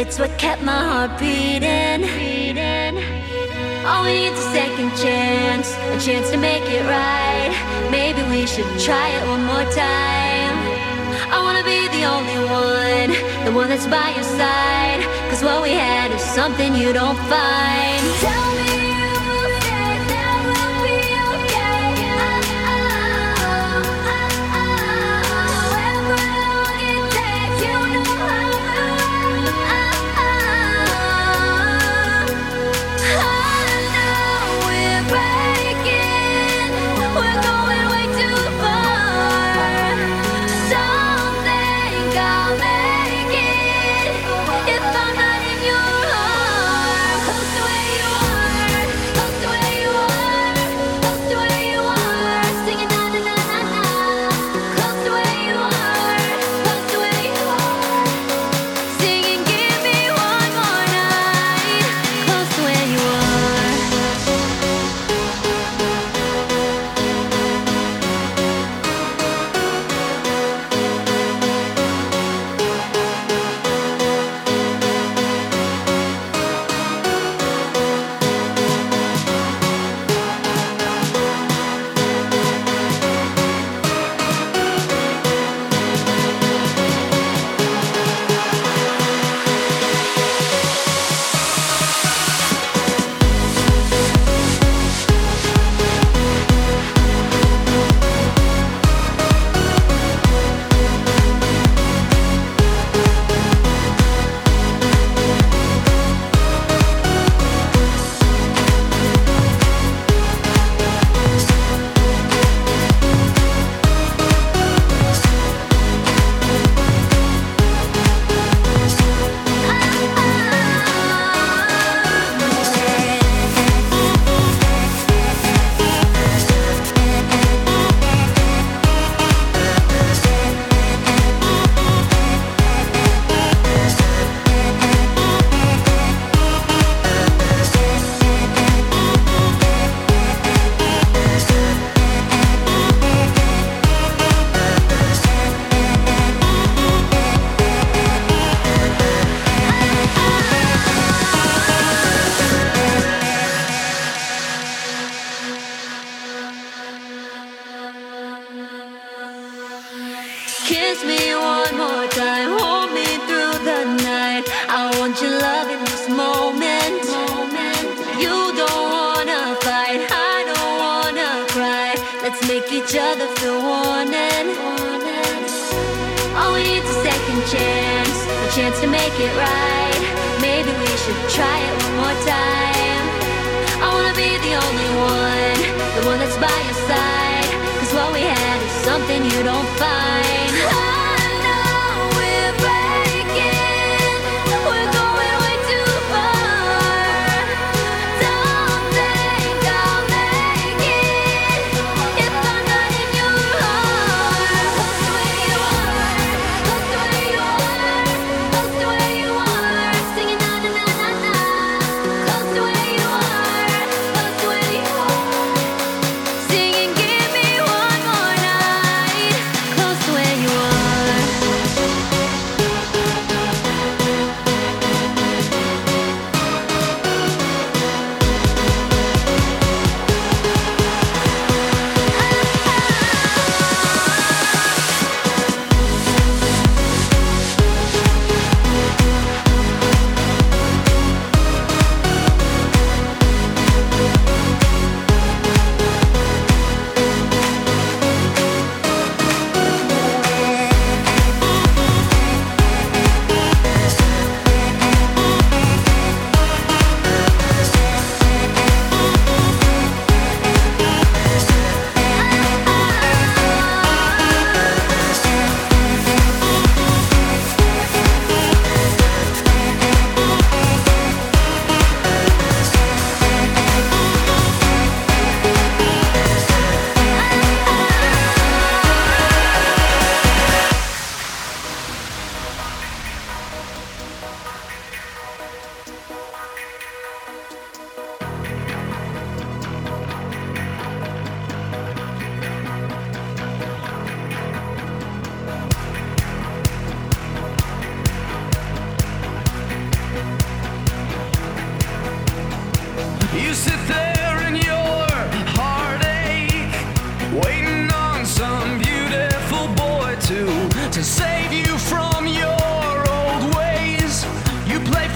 It's what kept my heart beating. All we need is a second chance, a chance to make it right. Maybe we should try it one more time. I wanna be the only one, the one that's by your side. Cause what we had is something you don't find.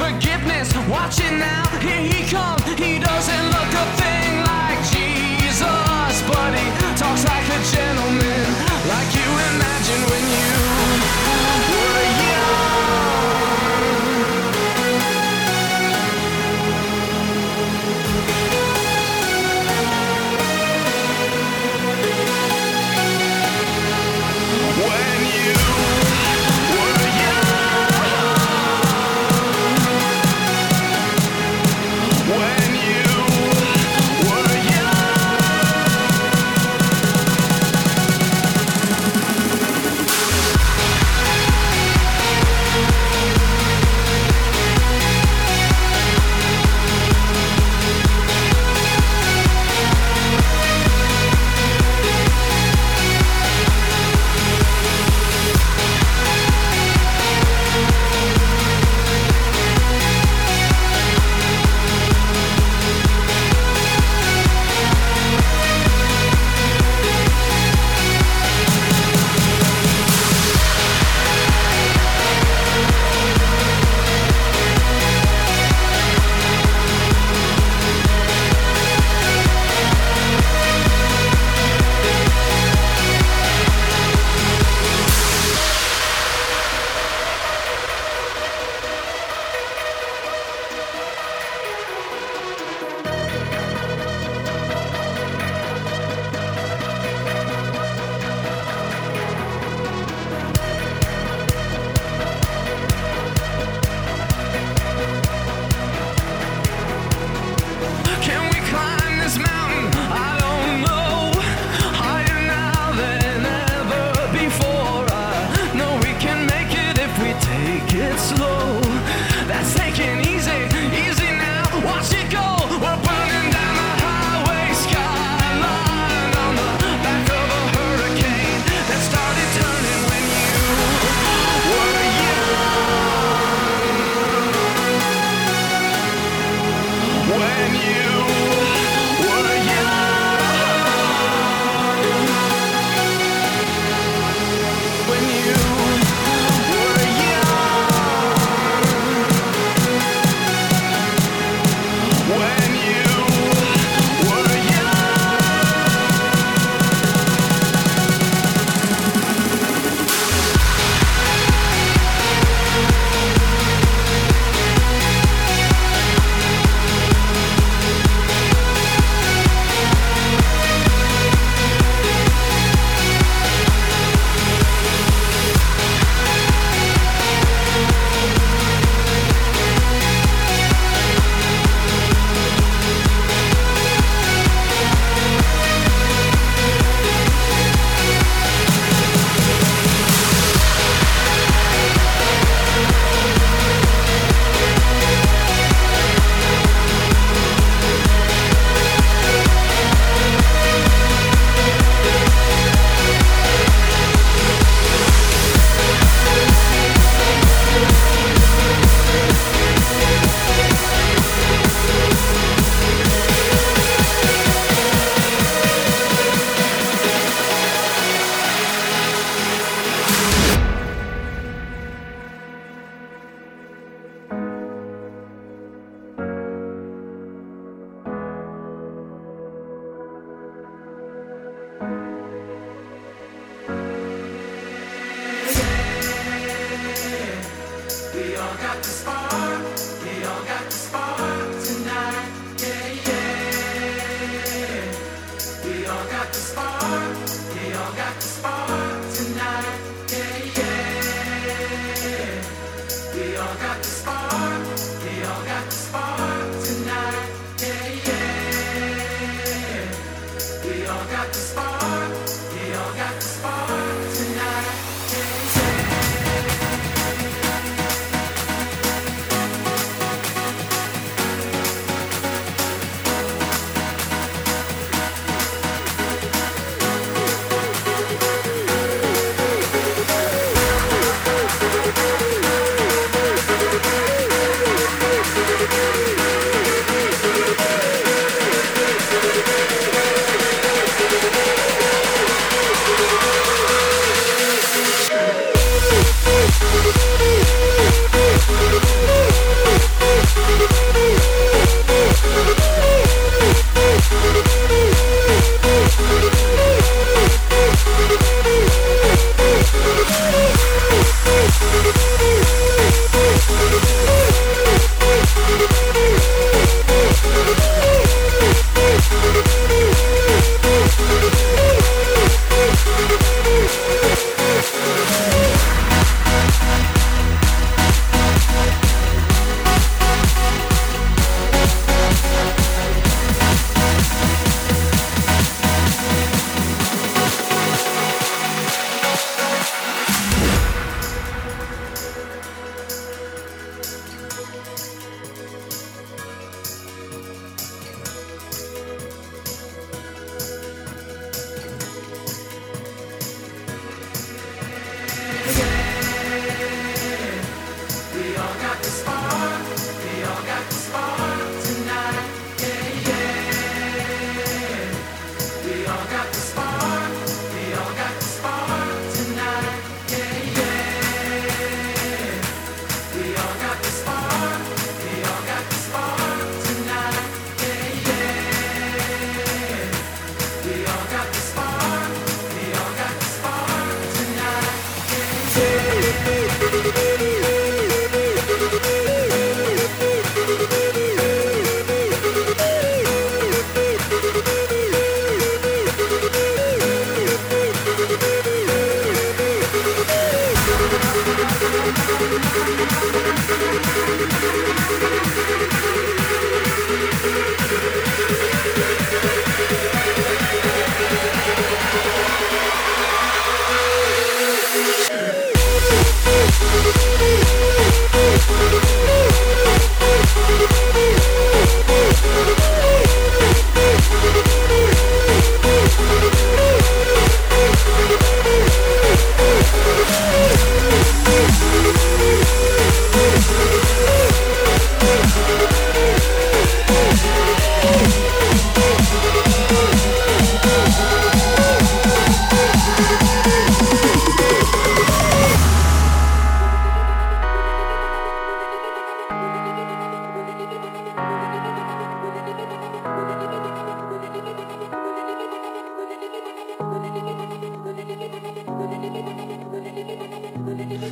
forgiveness. Watch it now, here he comes. He doesn't look a thing like Jesus, but he talks like a gentleman, like you imagine when you.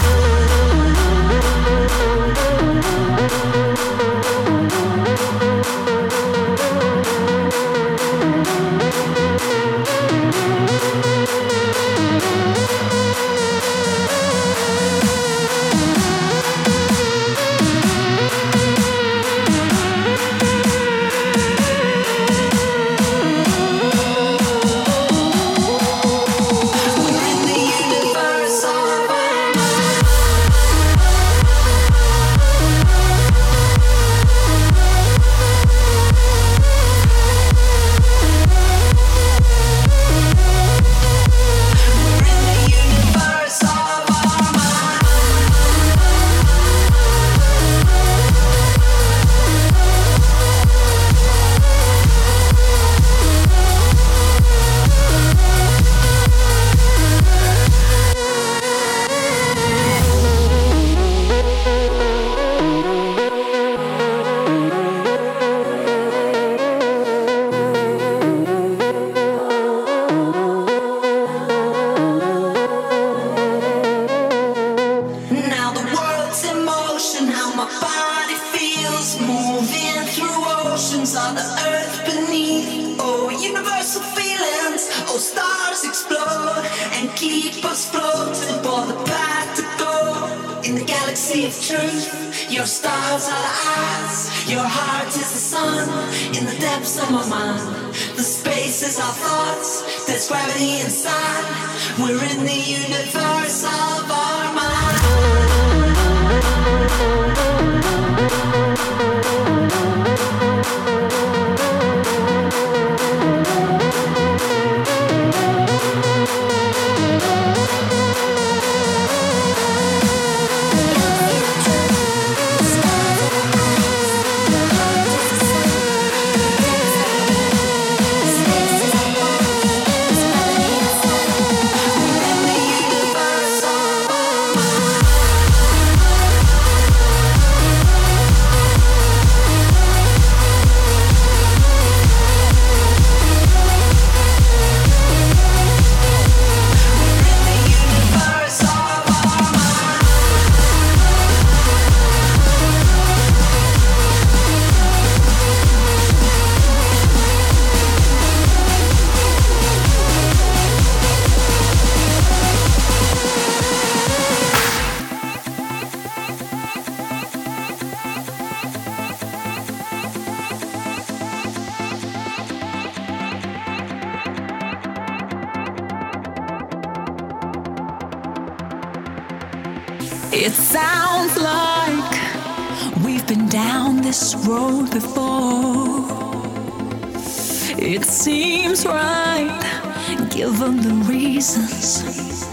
good. on the earth beneath. Oh, universal feelings. Oh, stars explode and keep us floating for the path to go. In the galaxy of truth, your stars are the eyes. Your heart is the sun. In the depths of my mind, the space is our thoughts. That's gravity inside. We're in the universe of our mind. seems right, given the reasons.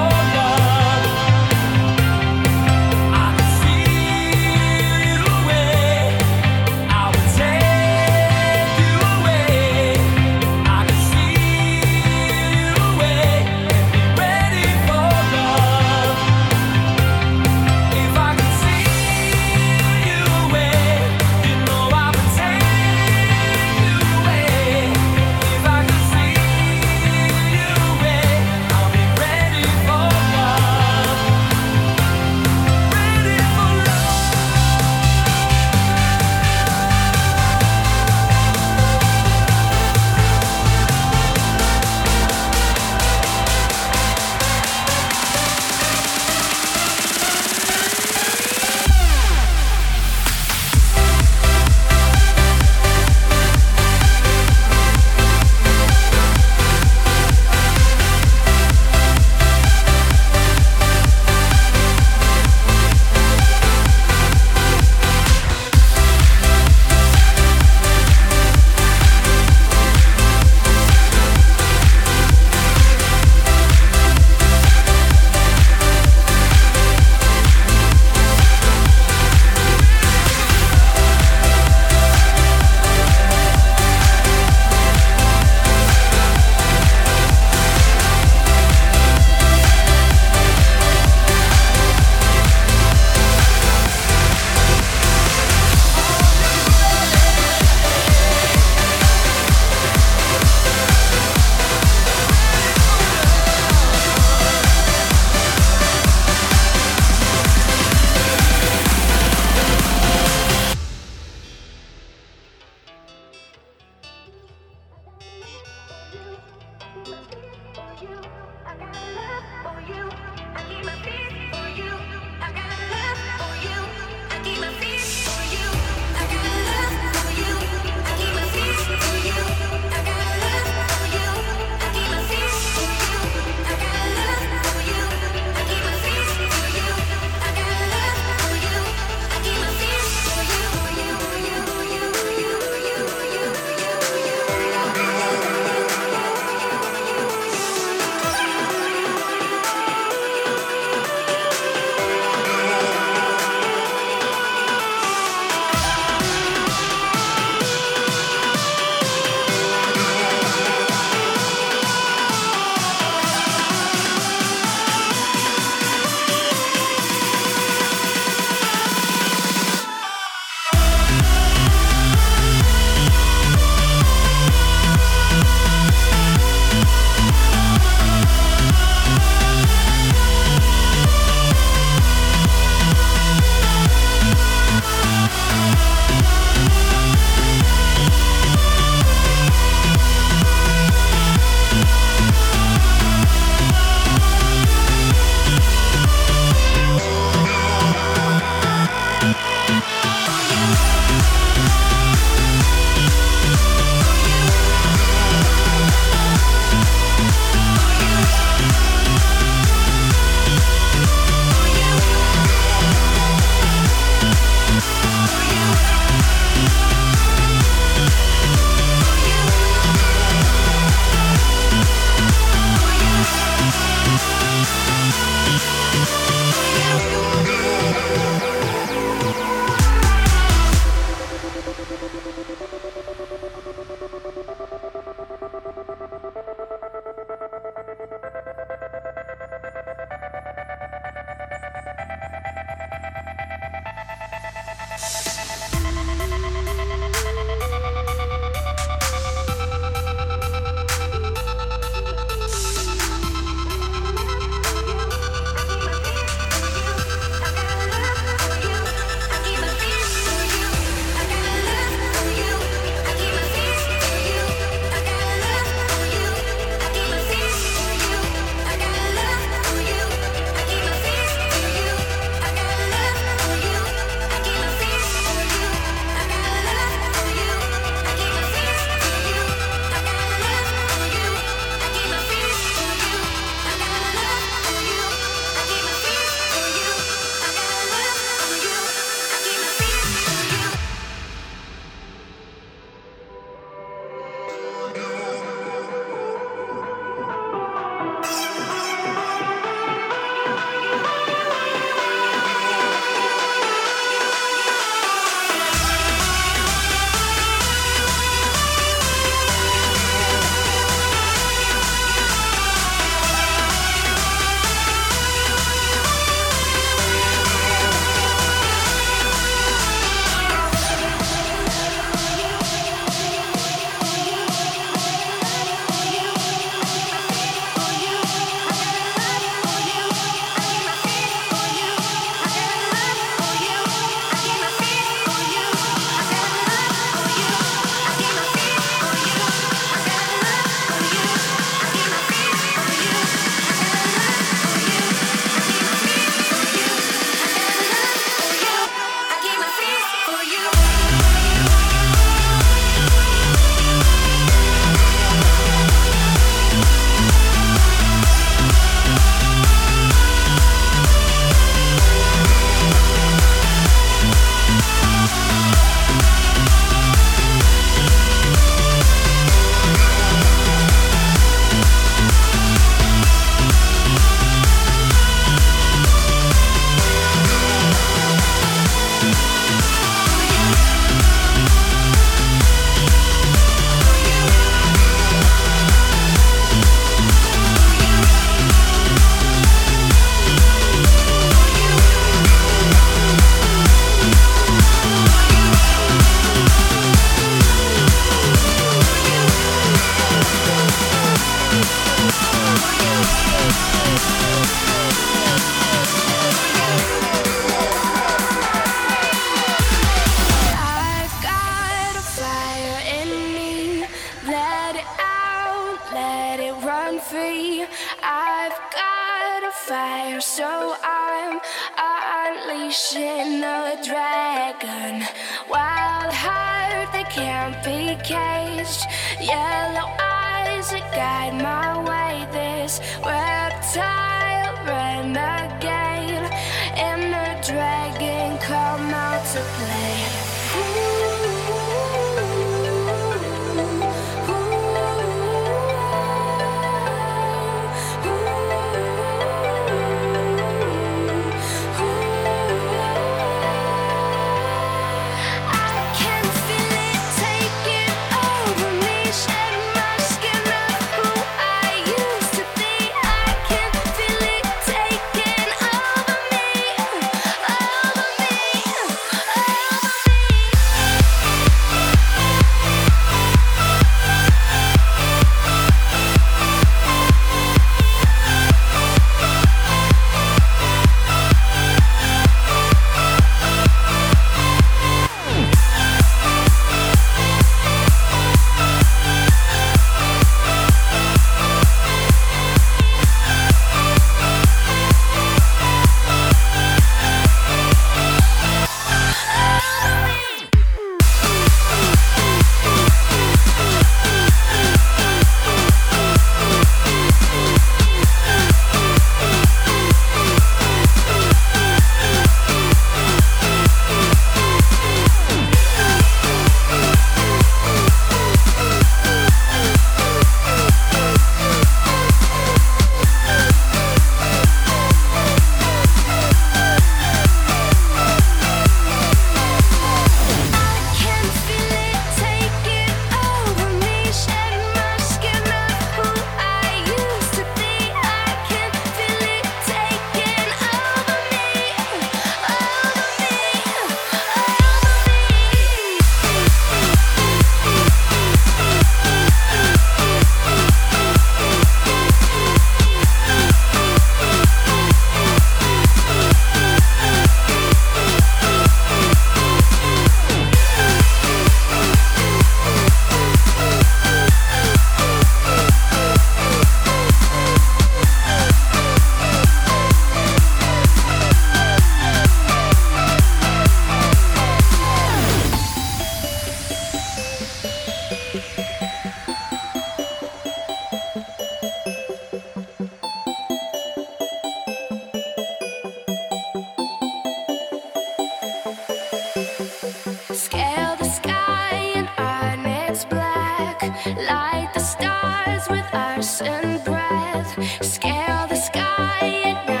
and breath, scale the sky